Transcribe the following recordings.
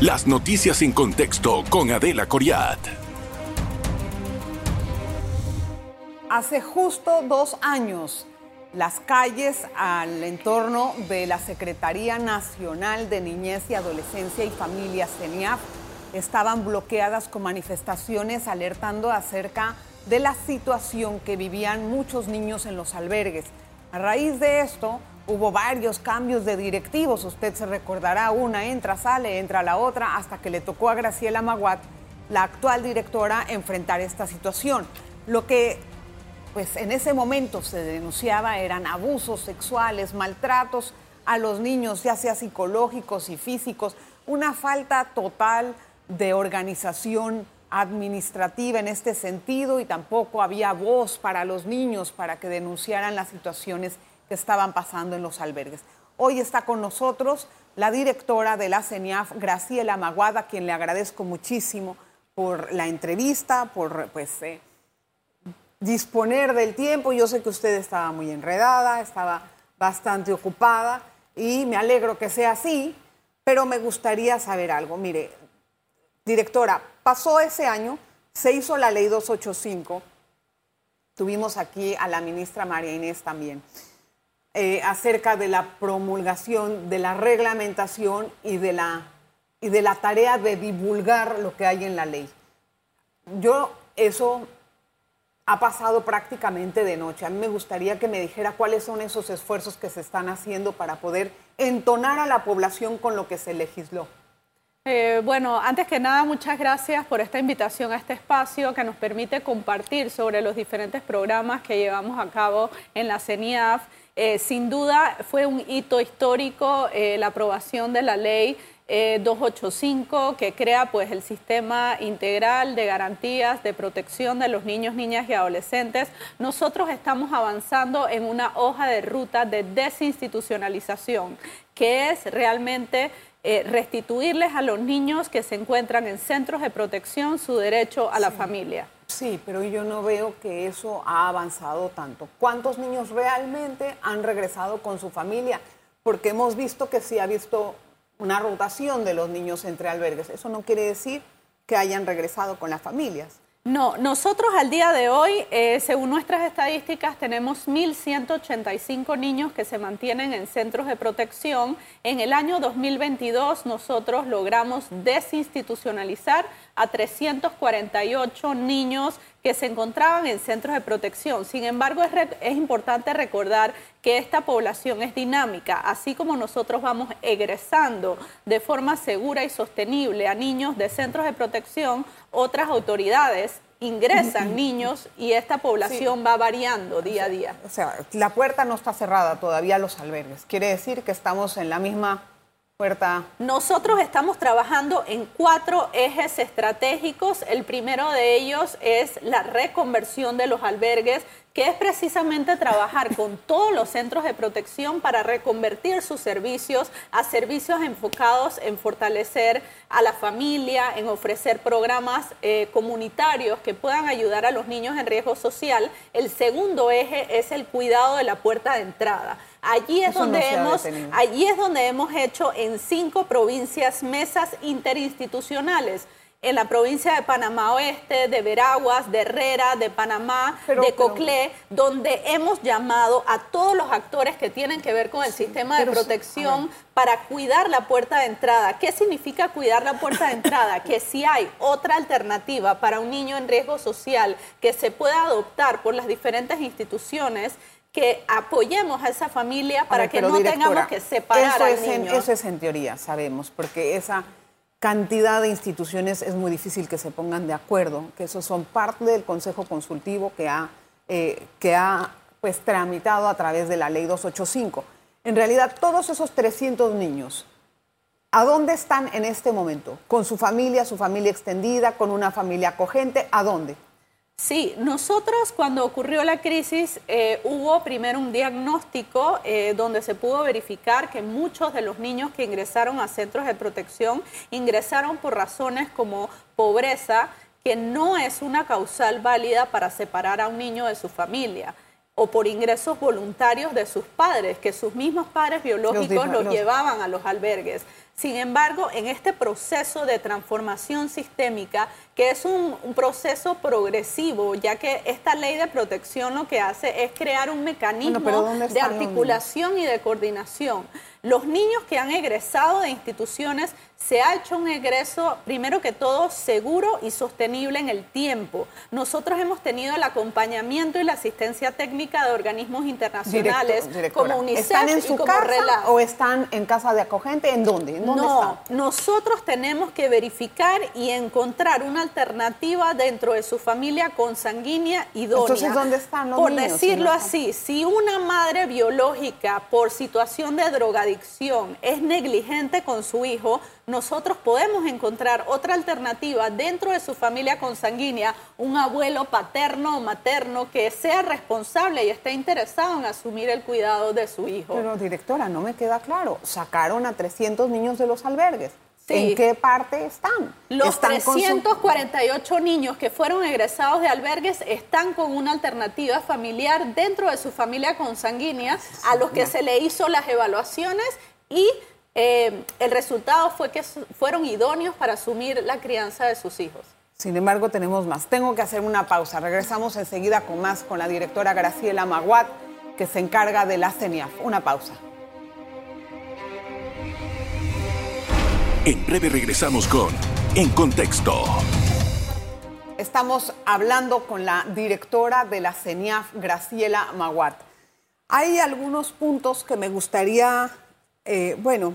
Las noticias en contexto con Adela Coriat. Hace justo dos años, las calles al entorno de la Secretaría Nacional de Niñez y Adolescencia y Familia, CENIAF, estaban bloqueadas con manifestaciones alertando acerca de la situación que vivían muchos niños en los albergues. A raíz de esto, hubo varios cambios de directivos. Usted se recordará, una entra, sale, entra la otra, hasta que le tocó a Graciela Maguat, la actual directora, enfrentar esta situación. Lo que pues en ese momento se denunciaba eran abusos sexuales, maltratos a los niños, ya sea psicológicos y físicos, una falta total de organización administrativa en este sentido y tampoco había voz para los niños para que denunciaran las situaciones que estaban pasando en los albergues. Hoy está con nosotros la directora de la CENIAF, Graciela Maguada, quien le agradezco muchísimo por la entrevista, por pues, eh, disponer del tiempo. Yo sé que usted estaba muy enredada, estaba bastante ocupada y me alegro que sea así, pero me gustaría saber algo. Mire, Directora, pasó ese año, se hizo la ley 285, tuvimos aquí a la ministra María Inés también, eh, acerca de la promulgación, de la reglamentación y de la, y de la tarea de divulgar lo que hay en la ley. Yo eso ha pasado prácticamente de noche. A mí me gustaría que me dijera cuáles son esos esfuerzos que se están haciendo para poder entonar a la población con lo que se legisló. Eh, bueno, antes que nada, muchas gracias por esta invitación a este espacio que nos permite compartir sobre los diferentes programas que llevamos a cabo en la CENIAF. Eh, sin duda fue un hito histórico eh, la aprobación de la ley 285 que crea pues el sistema integral de garantías de protección de los niños, niñas y adolescentes. Nosotros estamos avanzando en una hoja de ruta de desinstitucionalización que es realmente eh, restituirles a los niños que se encuentran en centros de protección su derecho a la familia. Sí, pero yo no veo que eso ha avanzado tanto. ¿Cuántos niños realmente han regresado con su familia? Porque hemos visto que sí ha visto una rotación de los niños entre albergues. Eso no quiere decir que hayan regresado con las familias. No, nosotros al día de hoy, eh, según nuestras estadísticas, tenemos 1.185 niños que se mantienen en centros de protección. En el año 2022 nosotros logramos desinstitucionalizar a 348 niños que se encontraban en centros de protección. Sin embargo, es, es, importante recordar que esta población es dinámica, así como nosotros vamos egresando de forma segura y sostenible a niños de centros de protección, otras autoridades ingresan niños y esta población va variando día a día. O sea, la puerta no está cerrada todavía a los albergues. Quiere decir que estamos en la misma puerta. Nosotros estamos trabajando en cuatro ejes estratégicos. El primero de ellos es la reconversión de los albergues que es precisamente trabajar con todos los centros de protección para reconvertir sus servicios a servicios enfocados en fortalecer a la familia, en ofrecer programas eh, comunitarios que puedan ayudar a los niños en riesgo social. El segundo eje es el cuidado de la puerta de entrada. Allí es, donde hemos, allí es donde hemos hecho en cinco provincias mesas interinstitucionales en la provincia de Panamá Oeste, de Veraguas, de Herrera, de Panamá, de Coclé, donde hemos llamado a todos los actores que tienen que ver con el sistema de protección para cuidar la puerta de entrada. ¿Qué significa cuidar la puerta de entrada? que si hay otra alternativa para un niño en riesgo social que se pueda adoptar por las diferentes instituciones, que apoyemos a esa familia para que no tengamos que separar al niño. eso es en teoría, sabemos, porque esa cantidad de instituciones es muy difícil que se pongan de acuerdo, que esos son parte del Consejo Consultivo que ha, eh, que ha pues, tramitado a través de la Ley 285. En realidad, todos esos 300 niños, ¿a dónde están en este momento? ¿Con su familia, su familia extendida, con una familia acogente? ¿A dónde? Sí, nosotros cuando ocurrió la crisis eh, hubo primero un diagnóstico eh, donde se pudo verificar que muchos de los niños que ingresaron a centros de protección ingresaron por razones como pobreza, que no es una causal válida para separar a un niño de su familia. o por ingresos voluntarios de sus padres, que sus mismos padres biológicos los, llevaban a los albergues. Sin embargo, en este proceso de transformación sistémica, que es un, proceso progresivo, ya que esta ley de protección lo que hace es crear un mecanismo de articulación y de coordinación. Los niños que han egresado de instituciones se ha hecho un egreso, primero que todo, seguro y sostenible en el tiempo. Nosotros hemos tenido el acompañamiento y la asistencia técnica de organismos internacionales como UNICEF ¿Están en su casa o están en casa de acogente? ¿En dónde? no, nosotros tenemos que verificar y encontrar una alternativa dentro de su familia consanguínea idónea. Entonces, ¿dónde están los Por decirlo así, si una madre biológica por situación de drogadicción es negligente con su hijo, nosotros podemos encontrar otra alternativa dentro de su familia consanguínea, un abuelo paterno o materno que sea responsable y esté interesado en asumir el cuidado de su hijo. Pero directora, no me queda claro, sacaron a 300 niños de los albergues. ¿En qué parte están? Los 348 niños que fueron egresados de albergues están con una alternativa familiar dentro de su familia consanguínea a los que se le hizo las evaluaciones y eh, el resultado fue que fueron idóneos para asumir la crianza de sus hijos. Sin embargo, tenemos más. Tengo que hacer una pausa. Regresamos enseguida con más con la directora Graciela Maguat, que se encarga de la CENIAF. Una pausa. En breve regresamos con En Contexto. Estamos hablando con la directora de la CENIAF, Graciela Maguat. Hay algunos puntos que me gustaría eh, bueno,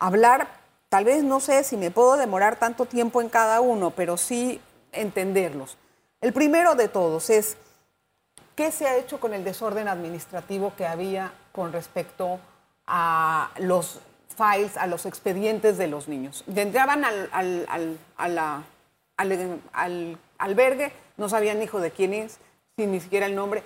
hablar, tal vez no sé si me puedo demorar tanto tiempo en cada uno, pero sí entenderlos. El primero de todos es, ¿qué se ha hecho con el desorden administrativo que había con respecto a los files, a los expedientes de los niños? Entraban al, al, al, albergue, no sabían hijo de quién es, sin ni siquiera el nombre.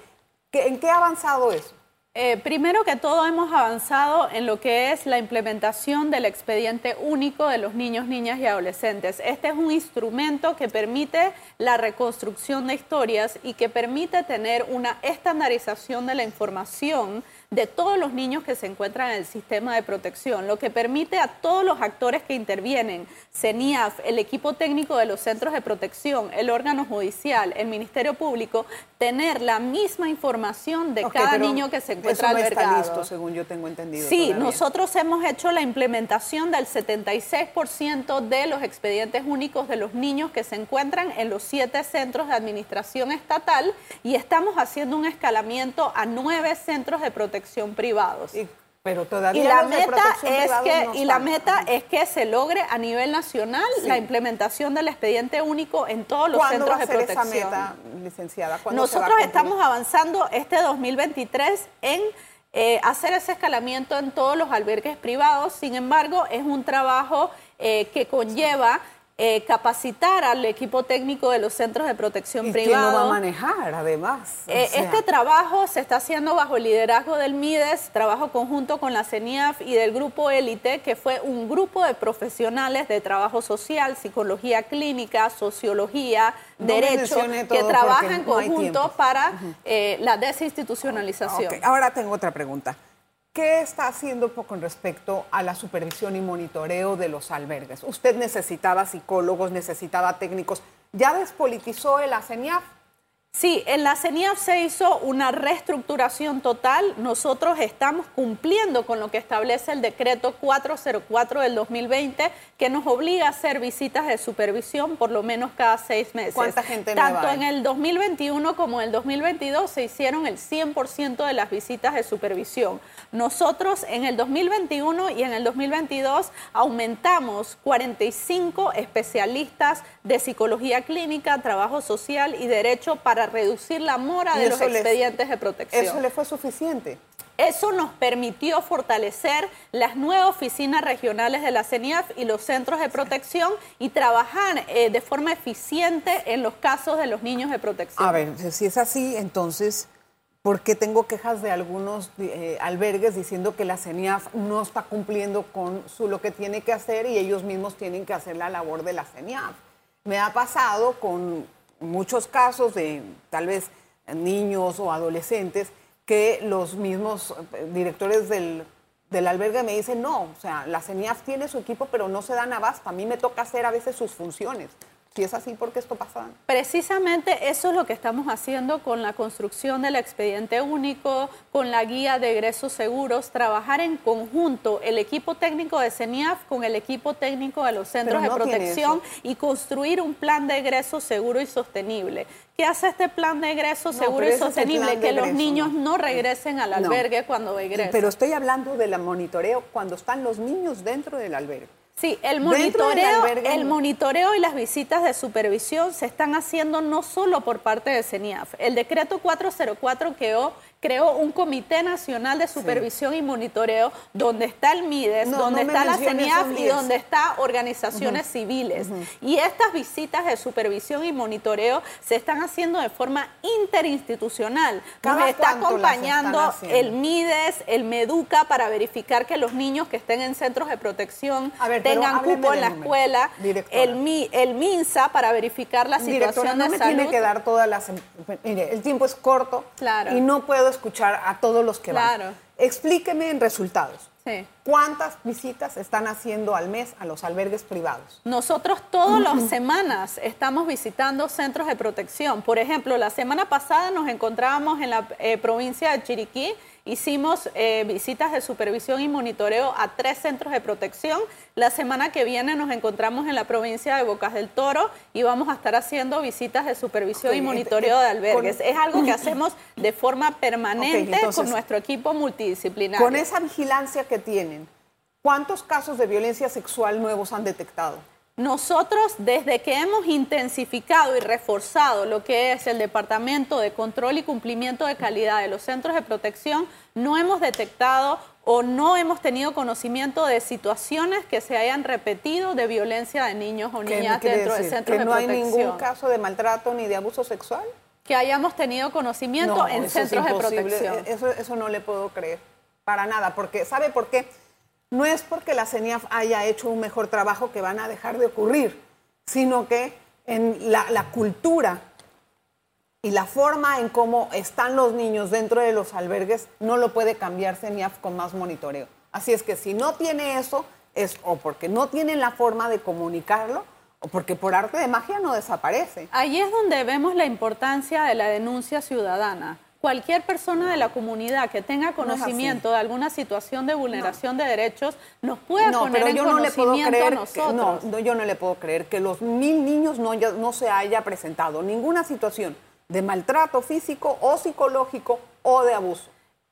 ¿En qué ha avanzado eso? Eh, primero que todo hemos avanzado en lo que es la implementación del expediente único de los niños, niñas y adolescentes. Este es un instrumento que permite la reconstrucción de historias y que permite tener una estandarización de la información de todos los niños que se encuentran en el sistema de protección, lo que permite a todos los actores que intervienen, CENIAF, el equipo técnico de los centros de protección, el órgano judicial, el Ministerio Público, tener la misma información de cada niño que se encuentra eso no Está listo, según yo tengo entendido. Sí, nosotros hemos hecho la implementación del 76% de los expedientes únicos de los niños que se encuentran en los siete centros de administración estatal y estamos haciendo un escalamiento a nueve centros de protección privados. Y, pero todavía y la meta es que y la meta es que se logre a nivel nacional la implementación del expediente único en todos los centros de protección. Esa meta, licenciada? Nosotros estamos avanzando este 2023 en eh, hacer ese escalamiento en todos los albergues privados. Sin embargo, es un trabajo eh, que conlleva eh, capacitar al equipo técnico de los centros de protección ¿Y privada. ¿Quién lo va a manejar, además? Eh, este trabajo se está haciendo bajo el liderazgo del MIDES, trabajo conjunto con la CENIAF y del Grupo Élite, que fue un grupo de profesionales de trabajo social, psicología clínica, sociología, derecho, que trabajan en conjunto para eh, la desinstitucionalización. Ahora tengo otra pregunta. ¿Qué está haciendo con respecto a la supervisión y monitoreo de los albergues? Usted necesitaba psicólogos, necesitaba técnicos. ¿Ya despolitizó el ASENIAF? Sí, en la CENIAF se hizo una reestructuración total. Nosotros estamos cumpliendo con lo que establece el decreto 404 del 2020, que nos obliga a hacer visitas de supervisión por lo menos cada seis meses. ¿Cuánta gente Tanto en el 2021 como en el 2022 se hicieron el 100% de las visitas de supervisión. Nosotros en el 2021 y en el 2022 aumentamos 45 especialistas de psicología clínica, trabajo social y derecho para para reducir la mora de los expedientes de protección. ¿Eso le fue suficiente? Eso nos permitió fortalecer las nuevas oficinas regionales de la CENIAF y los centros de protección y trabajar eh, de forma eficiente en los casos de los niños de protección. A ver, si es así, entonces, ¿por qué tengo quejas de algunos eh, albergues diciendo que la CENIAF no está cumpliendo con su, lo que tiene que hacer y ellos mismos tienen que hacer la labor de la CENIAF? Me ha pasado con muchos casos de tal vez niños o adolescentes que los mismos eh, directores del, del albergue me dicen, no, o sea, la CENIAF tiene su equipo, pero no se dan abasto. A mí me toca hacer a veces sus funciones. Si es así, ¿por qué esto pasa? Precisamente eso es lo que estamos haciendo con la construcción del expediente único, con la guía de egresos seguros, trabajar en conjunto el equipo técnico de CENIAF con el equipo técnico de los centros de protección y construir un plan de egreso seguro y sostenible. ¿Qué hace este plan de egreso seguro y sostenible? Que los niños no, regresen al albergue cuando egresen. Pero estoy hablando del monitoreo cuando están los niños dentro del albergue. Sí, el monitoreo, el monitoreo y las visitas de supervisión se están haciendo no solo por parte de CENIAF. El decreto 404 quedó creó un Comité Nacional de Supervisión y Monitoreo donde está el MIDES, donde está la CENIAF y donde está organizaciones civiles. Y estas visitas de supervisión y monitoreo se están haciendo de forma interinstitucional. Nos está acompañando el MIDES, el MEDUCA para verificar que los niños que estén en centros de protección tengan cupo en la escuela, el, el MINSA para verificar la situación no me tiene que dar todas las... Mire, el tiempo es corto claro. y no puedo escuchar a todos los que van. Explíqueme en resultados. ¿Cuántas visitas están haciendo al mes a los albergues privados? Nosotros todas las semanas estamos visitando centros de protección. Por ejemplo, la semana pasada nos encontrábamos en la eh, provincia de Chiriquí Hicimos eh, visitas de supervisión y monitoreo a tres centros de protección. La semana que viene nos encontramos en la provincia de Bocas del Toro y vamos a estar haciendo visitas de supervisión y monitoreo de albergues. Es algo que hacemos de forma permanente con nuestro equipo multidisciplinario. Con esa vigilancia que tienen, ¿cuántos casos de violencia sexual nuevos han detectado? Nosotros, desde que hemos intensificado y reforzado lo que es el Departamento de Control y Cumplimiento de Calidad de los centros de protección, no hemos detectado o no hemos tenido conocimiento de situaciones que se hayan repetido de violencia de niños o niñas dentro de centros de protección. no hay ningún caso de maltrato ni de abuso sexual? Que hayamos tenido conocimiento en centros de protección. Eso, eso no le puedo creer, para nada, porque ¿sabe por qué? No es porque la CENIAF haya hecho un mejor trabajo que van a dejar de ocurrir, sino que en la, cultura y la forma en cómo están los niños dentro de los albergues no lo puede cambiar CENIAF con más monitoreo. Así es que si no tiene eso, es o porque no tienen la forma de comunicarlo o porque por arte de magia no desaparece. Ahí es donde vemos la importancia de la denuncia ciudadana cualquier persona de la comunidad que tenga conocimiento de alguna situación de vulneración de derechos nos puede poner en conocimiento a nosotros. no, yo no le puedo creer que los mil niños no, no se haya presentado ninguna situación de maltrato físico o psicológico o de abuso.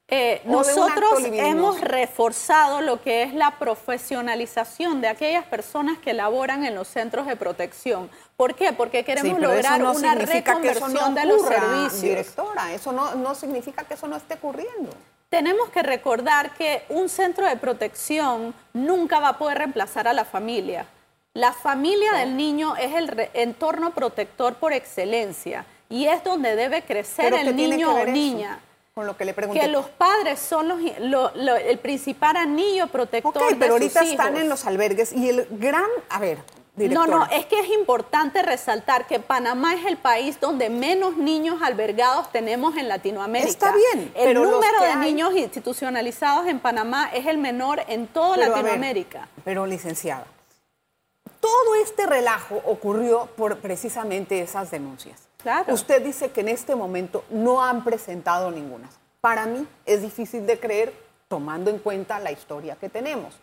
Eh, nosotros hemos reforzado lo que es la profesionalización de aquellas personas que laboran en los centros de protección. ¿Por qué? Porque queremos lograr una reconversión de los servicios. Directora, eso no, no significa que eso no esté ocurriendo. Tenemos que recordar que un centro de protección nunca va a poder reemplazar a la familia. La familia del niño es el entorno protector por excelencia y es donde debe crecer el niño o niña con lo que le pregunté. Que los padres son los, el principal anillo protector okay, pero ahorita están en los albergues y el gran, a ver, No, no, es que es importante resaltar que Panamá es el país donde menos niños albergados tenemos en Latinoamérica. Está bien. El número de niños institucionalizados en Panamá es el menor en toda Latinoamérica. pero licenciada, todo este relajo ocurrió por precisamente esas denuncias. Usted dice que en este momento no han presentado ninguna. Para mí es difícil de creer tomando en cuenta la historia que tenemos.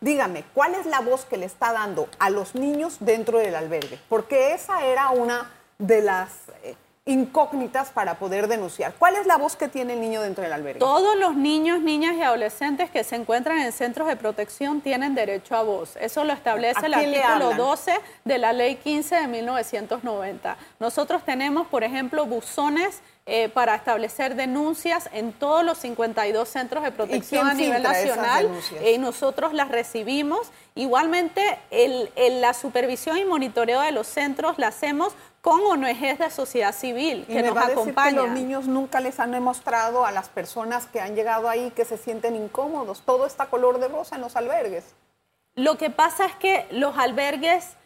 Dígame, ¿cuál es la voz que le está dando a los niños dentro del albergue? Porque esa era una de las eh, incógnitas para poder denunciar. ¿Cuál es la voz que tiene el niño dentro del albergue? Todos los niños, niñas y adolescentes que se encuentran en centros de protección tienen derecho a voz. Eso lo establece el artículo 12 de la Ley 15 de 1990. Nosotros tenemos, por ejemplo, buzones eh, para establecer denuncias en todos los 52 centros de protección a nivel nacional y nosotros las recibimos. Igualmente, la supervisión y monitoreo de los centros la hacemos con ONGs de sociedad civil que nos acompañan. los niños nunca les han demostrado a las personas que han llegado ahí que se sienten incómodos. Todo está color de rosa en los albergues. Lo que pasa es que los albergues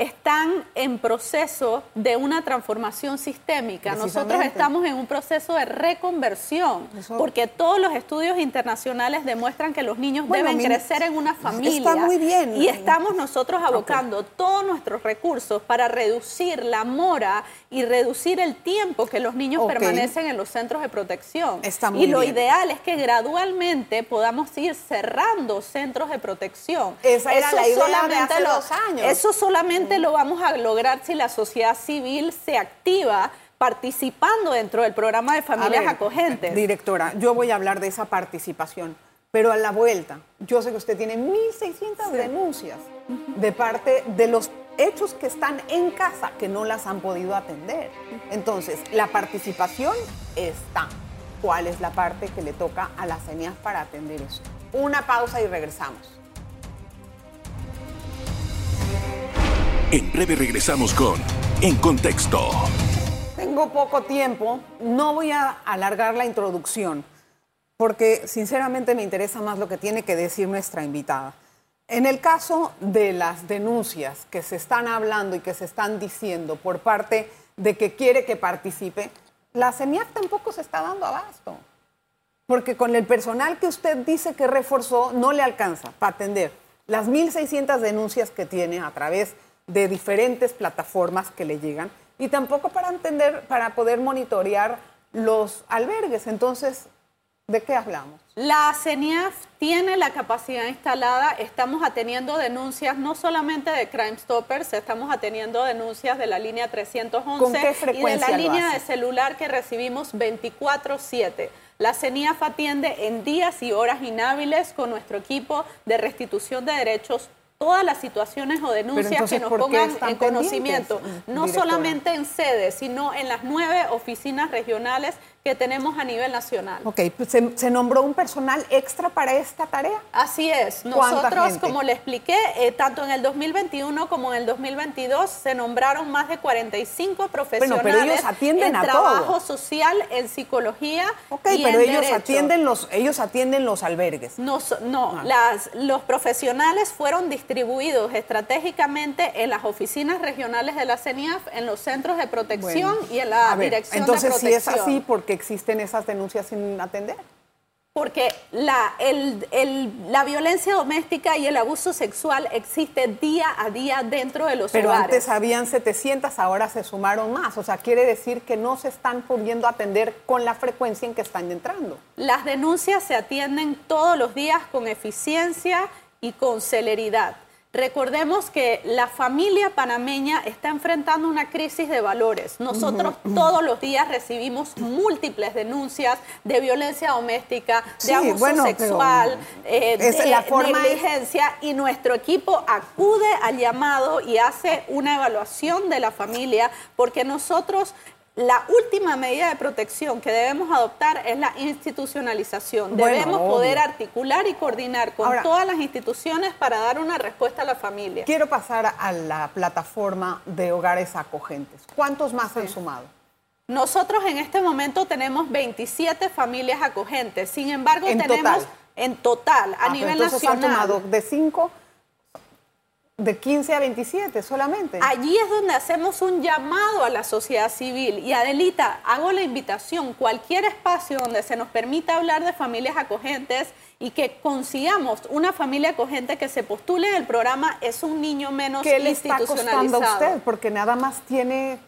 están en proceso de una transformación sistémica. Nosotros estamos en un proceso de reconversión, porque todos los estudios internacionales demuestran que los niños deben crecer en una familia. Está muy bien. Y estamos nosotros abocando todos nuestros recursos para reducir la mora y reducir el tiempo que los niños permanecen en los centros de protección. Está muy y lo ideal es que gradualmente podamos ir cerrando centros de protección. Esa era la idea de hace dos años. Eso solamente lo vamos a lograr si la sociedad civil se activa participando dentro del programa de familias acogentes. Directora, yo voy a hablar de esa participación, pero a la vuelta, yo sé que usted tiene 1.600 denuncias de parte de los hechos que están en casa que no las han podido atender. Entonces, la participación está. ¿Cuál es la parte que le toca a las CENIAS para atender eso? Una pausa y regresamos. En breve regresamos con En Contexto. Tengo poco tiempo, no voy a alargar la introducción, porque sinceramente me interesa más lo que tiene que decir nuestra invitada. En el caso de las denuncias que se están hablando y que se están diciendo por parte de que quiere que participe, la CENIAC tampoco se está dando abasto. Porque con el personal que usted dice que reforzó, no le alcanza para atender las 1.600 denuncias que tiene a través de de diferentes plataformas que le llegan y tampoco para entender, para poder monitorear los albergues. Entonces, ¿de qué hablamos? La CENIAF tiene la capacidad instalada, estamos atendiendo denuncias no solamente de Crime Stoppers, estamos atendiendo denuncias de la línea 311 y de la línea de celular que recibimos 24/7. La CENIAF atiende en días y horas inhábiles con nuestro equipo de restitución de derechos todas las situaciones o denuncias que nos pongan en conocimiento, no solamente en sede, sino en las nueve oficinas regionales que tenemos a nivel nacional. Ok, pues ¿se, nombró un personal extra para esta tarea? Así es. Nosotros, como le expliqué, eh, tanto en el 2021 como en el 2022 se nombraron más de 45 profesionales pero ellos atienden en trabajo social, en psicología Ok, pero ellos atienden los ellos atienden los albergues. No, no, ah. las, los profesionales fueron distribuidos estratégicamente en las oficinas regionales de la CENIAF, en los centros de protección y en la dirección de protección. Entonces, si es así, ¿por existen esas denuncias sin atender? Porque la, la violencia doméstica y el abuso sexual existe día a día dentro de los Pero hogares. Pero antes habían 700, ahora se sumaron más. O sea, quiere decir que no se están pudiendo atender con la frecuencia en que están entrando. Las denuncias se atienden todos los días con eficiencia y con celeridad. Recordemos que la familia panameña está enfrentando una crisis de valores. Nosotros todos los días recibimos múltiples denuncias de violencia doméstica, de abuso sexual, eh, de negligencia y nuestro equipo acude al llamado y hace una evaluación de la familia porque nosotros la última medida de protección que debemos adoptar es la institucionalización. debemos poder articular y coordinar con todas las instituciones para dar una respuesta a la familia. Quiero pasar a la plataforma de hogares acogentes. ¿Cuántos más han sumado? Nosotros en este momento tenemos 27 familias acogentes. Sin embargo, tenemos en total a ah, nivel entonces nacional. Han sumado de 5 de 15 a 27 solamente. Allí es donde hacemos un llamado a la sociedad civil. Y Adelita, hago la invitación, cualquier espacio donde se nos permita hablar de familias acogentes y que consigamos una familia acogente que se postule en el programa es un niño menos ¿Qué le está costando a usted? Porque nada más tiene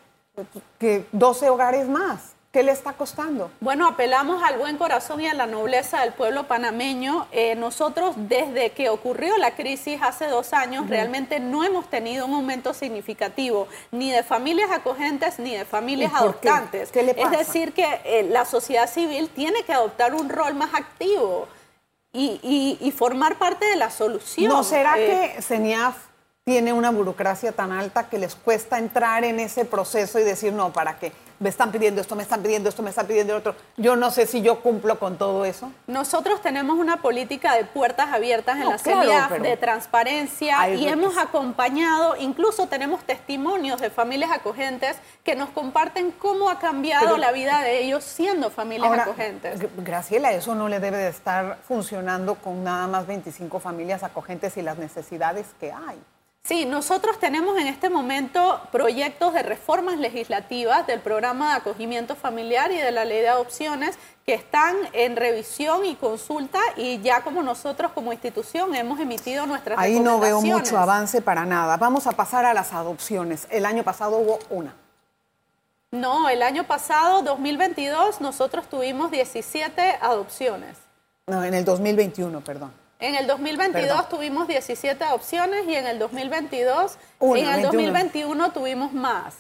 que 12 hogares más. ¿Qué le está costando? Bueno, apelamos al buen corazón y a la nobleza del pueblo panameño. Eh, nosotros, desde que ocurrió la crisis hace dos años, realmente no hemos tenido un aumento significativo, ni de familias acogentes ni de familias adoptantes. Es decir, que eh, la sociedad civil tiene que adoptar un rol más activo y, formar parte de la solución. ¿No será eh, que CENIAF tiene una burocracia tan alta que les cuesta entrar en ese proceso y decir, no, ¿para qué? me están pidiendo esto, me están pidiendo esto, me están pidiendo otro. Yo no sé si yo cumplo con todo eso. Nosotros tenemos una política de puertas abiertas en la claro, de transparencia y hemos acompañado, incluso tenemos testimonios de familias acogentes que nos comparten cómo ha cambiado la vida de ellos siendo familias acogentes. Graciela, eso no le debe de estar funcionando con nada más 25 familias acogentes y las necesidades que hay. Sí, nosotros tenemos en este momento proyectos de reformas legislativas del programa de acogimiento familiar y de la ley de adopciones que están en revisión y consulta y ya como nosotros como institución hemos emitido nuestras Ahí no veo mucho avance para nada. Vamos a pasar a las adopciones. El año pasado hubo una. No, el año pasado, 2022, nosotros tuvimos 17 adopciones. No, en el 2021, perdón. En el 2022 tuvimos 17 adopciones y en el 2022, en el 2021 tuvimos más.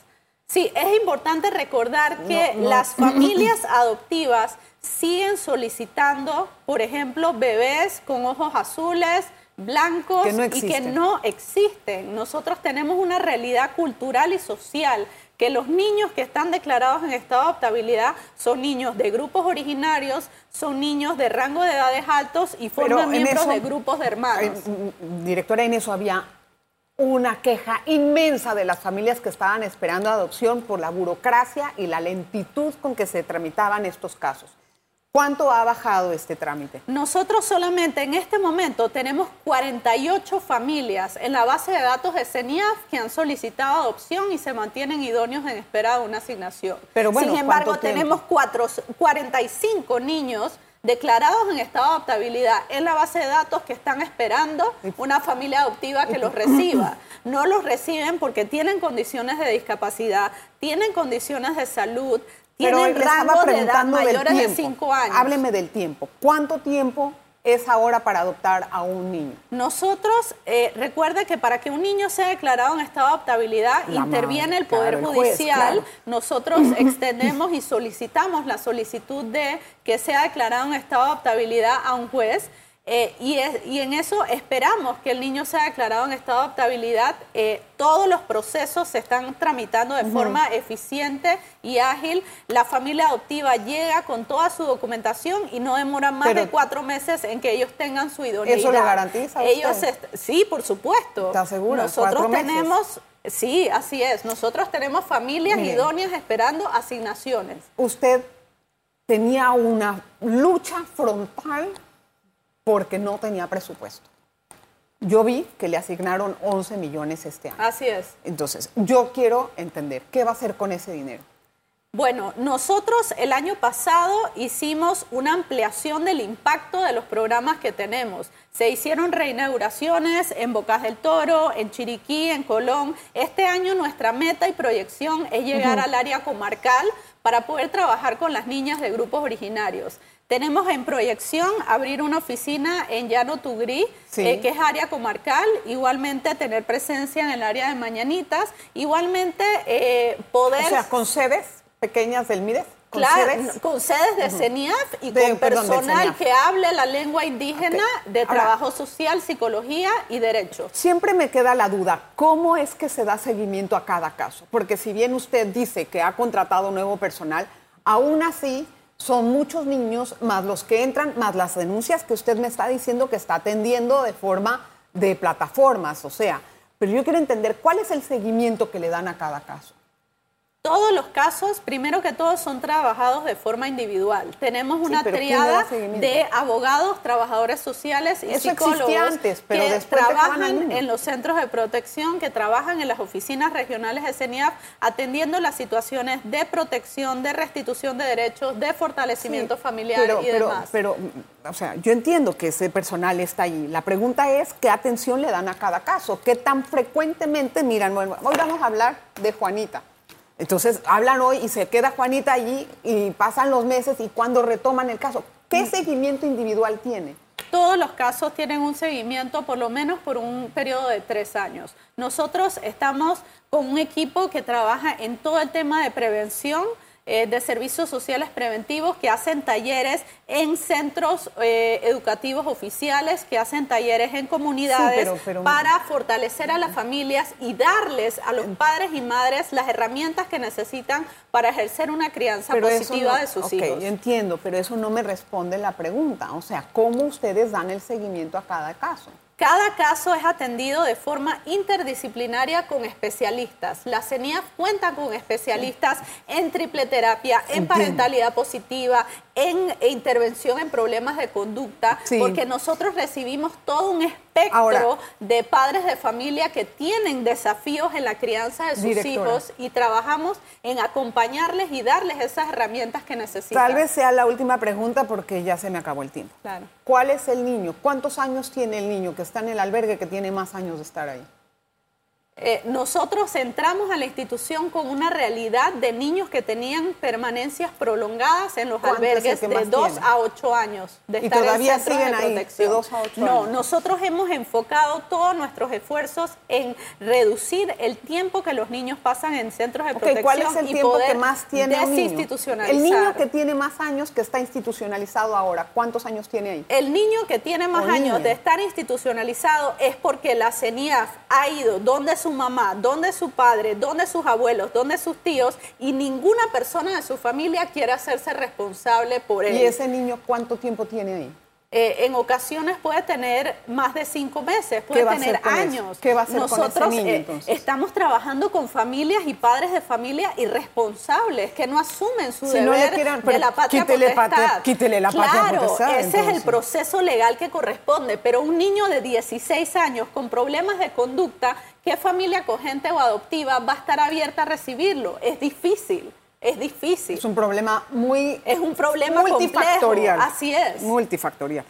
Sí, es importante recordar que las familias adoptivas siguen solicitando, por ejemplo, bebés con ojos azules, blancos y que no existen. Nosotros tenemos una realidad cultural y social que los niños que están declarados en estado de adoptabilidad son niños de grupos originarios, son niños de rango de edades altos y forman miembros de grupos de hermanos. Directora, en eso había una queja inmensa de las familias que estaban esperando adopción por la burocracia y la lentitud con que se tramitaban estos casos. ¿Cuánto ha bajado este trámite? Nosotros solamente en este momento tenemos 48 familias en la base de datos de CENIAF que han solicitado adopción y se mantienen idóneos en espera de una asignación. Pero bueno, Sin embargo, tenemos 45 niños declarados en estado de adoptabilidad en la base de datos que están esperando una familia adoptiva que los reciba. No los reciben porque tienen condiciones de discapacidad, tienen condiciones de salud, tienen rango de edad mayores de 5 años. Hábleme del tiempo. ¿Cuánto tiempo es ahora para adoptar a un niño? Nosotros, eh, recuerde que para que un niño sea declarado en estado de adoptabilidad, interviene el Poder Judicial. Nosotros extendemos y solicitamos la solicitud de que sea declarado en estado de adoptabilidad a un juez. Eh, y, y, en eso esperamos que el niño sea declarado en estado de adoptabilidad. Eh, todos los procesos se están tramitando de forma eficiente y ágil. La familia adoptiva llega con toda su documentación y no demora más de cuatro meses en que ellos tengan su idoneidad. ¿Eso lo garantiza ellos Sí, por supuesto. ¿Está seguro? Nosotros tenemos... Sí, así es. Nosotros tenemos familias idóneas esperando asignaciones. Usted tenía una lucha frontal porque no tenía presupuesto. Yo vi que le asignaron 11 millones este año. Así es. Entonces, yo quiero entender, ¿qué va a hacer con ese dinero? Bueno, nosotros el año pasado hicimos una ampliación del impacto de los programas que tenemos. Se hicieron reinauguraciones en Bocas del Toro, en Chiriquí, en Colón. Este año nuestra meta y proyección es llegar al área comarcal para poder trabajar con las niñas de grupos originarios. Tenemos en proyección abrir una oficina en Llano Tugrí, eh, que es área comarcal, igualmente tener presencia en el área de Mañanitas, igualmente eh, poder... O sea, con sedes pequeñas del Claro, con sedes de CENIAF y con personal que hable la lengua indígena de trabajo social, psicología y derecho. Siempre me queda la duda, ¿cómo es que se da seguimiento a cada caso? Porque si bien usted dice que ha contratado nuevo personal, aún así son muchos niños, más los que entran, más las denuncias que usted me está diciendo que está atendiendo de forma de plataformas, o sea, pero yo quiero entender cuál es el seguimiento que le dan a cada caso. Todos los casos, primero que todo, son trabajados de forma individual. Tenemos una triada de abogados, trabajadores sociales y Eso psicólogos antes, pero que trabajan en los centros de protección, que trabajan en las oficinas regionales de CENIAF, atendiendo las situaciones de protección, de restitución de derechos, de fortalecimiento familiar y demás. Pero, o sea, yo entiendo que ese personal está ahí. La pregunta es qué atención le dan a cada caso, qué tan frecuentemente miran. Bueno, hoy vamos a hablar de Juanita. Entonces hablan hoy y se queda Juanita allí y pasan los meses y cuando retoman el caso, ¿qué mm. seguimiento individual tiene? Todos los casos tienen un seguimiento por lo menos por un periodo de tres años. Nosotros estamos con un equipo que trabaja en todo el tema de prevención, eh, de servicios sociales preventivos que hacen talleres en centros eh, educativos oficiales, que hacen talleres en comunidades para fortalecer a las familias y darles a los padres y madres las herramientas que necesitan para ejercer una crianza positiva de sus hijos. Yo entiendo, pero eso no me responde la pregunta. O sea, ¿cómo ustedes dan el seguimiento a cada caso? Cada caso es atendido de forma interdisciplinaria con especialistas. La CENIAF cuenta con especialistas en triple terapia, en parentalidad positiva, en intervención en problemas de conducta, Sí. porque nosotros recibimos todo un espectro Ahora- de padres de familia que tienen desafíos en la crianza de sus Directora. hijos y trabajamos en acompañarles y darles esas herramientas que necesitan. Tal vez sea la última pregunta porque ya se me acabó el tiempo. Claro. ¿Cuál es el niño? ¿Cuántos años tiene el niño que está en el albergue que tiene más años de estar ahí? Eh, nosotros entramos a la institución con una realidad de niños que tenían permanencias prolongadas en los ¿Cuánto es el albergues de más 2 tiene? a 8 años de ¿Y estar en todavía centros siguen de ahí, de protección. dos a ocho no, años? nosotros hemos enfocado todos nuestros esfuerzos en reducir el tiempo que los niños pasan en centros de Ok, protección ¿cuál es el y tiempo que más tiene desinstitucionalizar. El niño que tiene más años que está institucionalizado ahora, ¿cuántos años tiene ahí? El niño que tiene más O años niña. de estar institucionalizado es porque la CENIAF ha ido donde su mamá, donde su padre, donde sus abuelos, donde sus tíos y ninguna persona de su familia quiere hacerse responsable por él. ¿Y ese niño cuánto tiempo tiene ahí? Eh, en ocasiones puede tener más de cinco meses, puede ¿Qué va a tener con años. ¿Qué va a hacer con ese Nosotros niño, eh, estamos trabajando con familias y padres de familia irresponsables que no asumen su Si no le deber de la patria quítele potestad. quítele la patria claro, potestad, ese es el proceso legal que corresponde, pero un niño de 16 años con problemas de conducta, ¿qué familia acogente o adoptiva va a estar abierta a recibirlo? Es difícil, es difícil. Es un problema muy Es un problema multifactorial. complejo, así es. Multifactorial.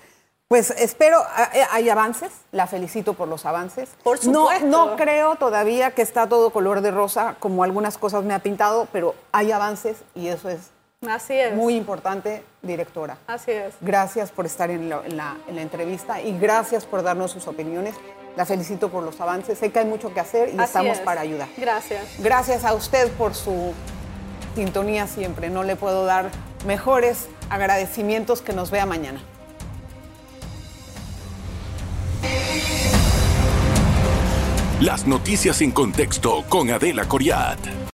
Pues espero, eh, hay avances, la felicito por los avances. Por No, supuesto. no creo todavía que está todo color de rosa, como algunas cosas me ha pintado, pero hay avances y eso es Así es. muy importante, directora. Así es. Gracias por estar en la, en la- en la entrevista y gracias por darnos sus opiniones. La felicito por los avances. Sé que hay mucho que hacer y Así estamos es. para ayudar. Gracias. Gracias a usted por su sintonía siempre. No le puedo dar mejores agradecimientos que nos vea mañana. Las noticias en contexto con Adela Coriat.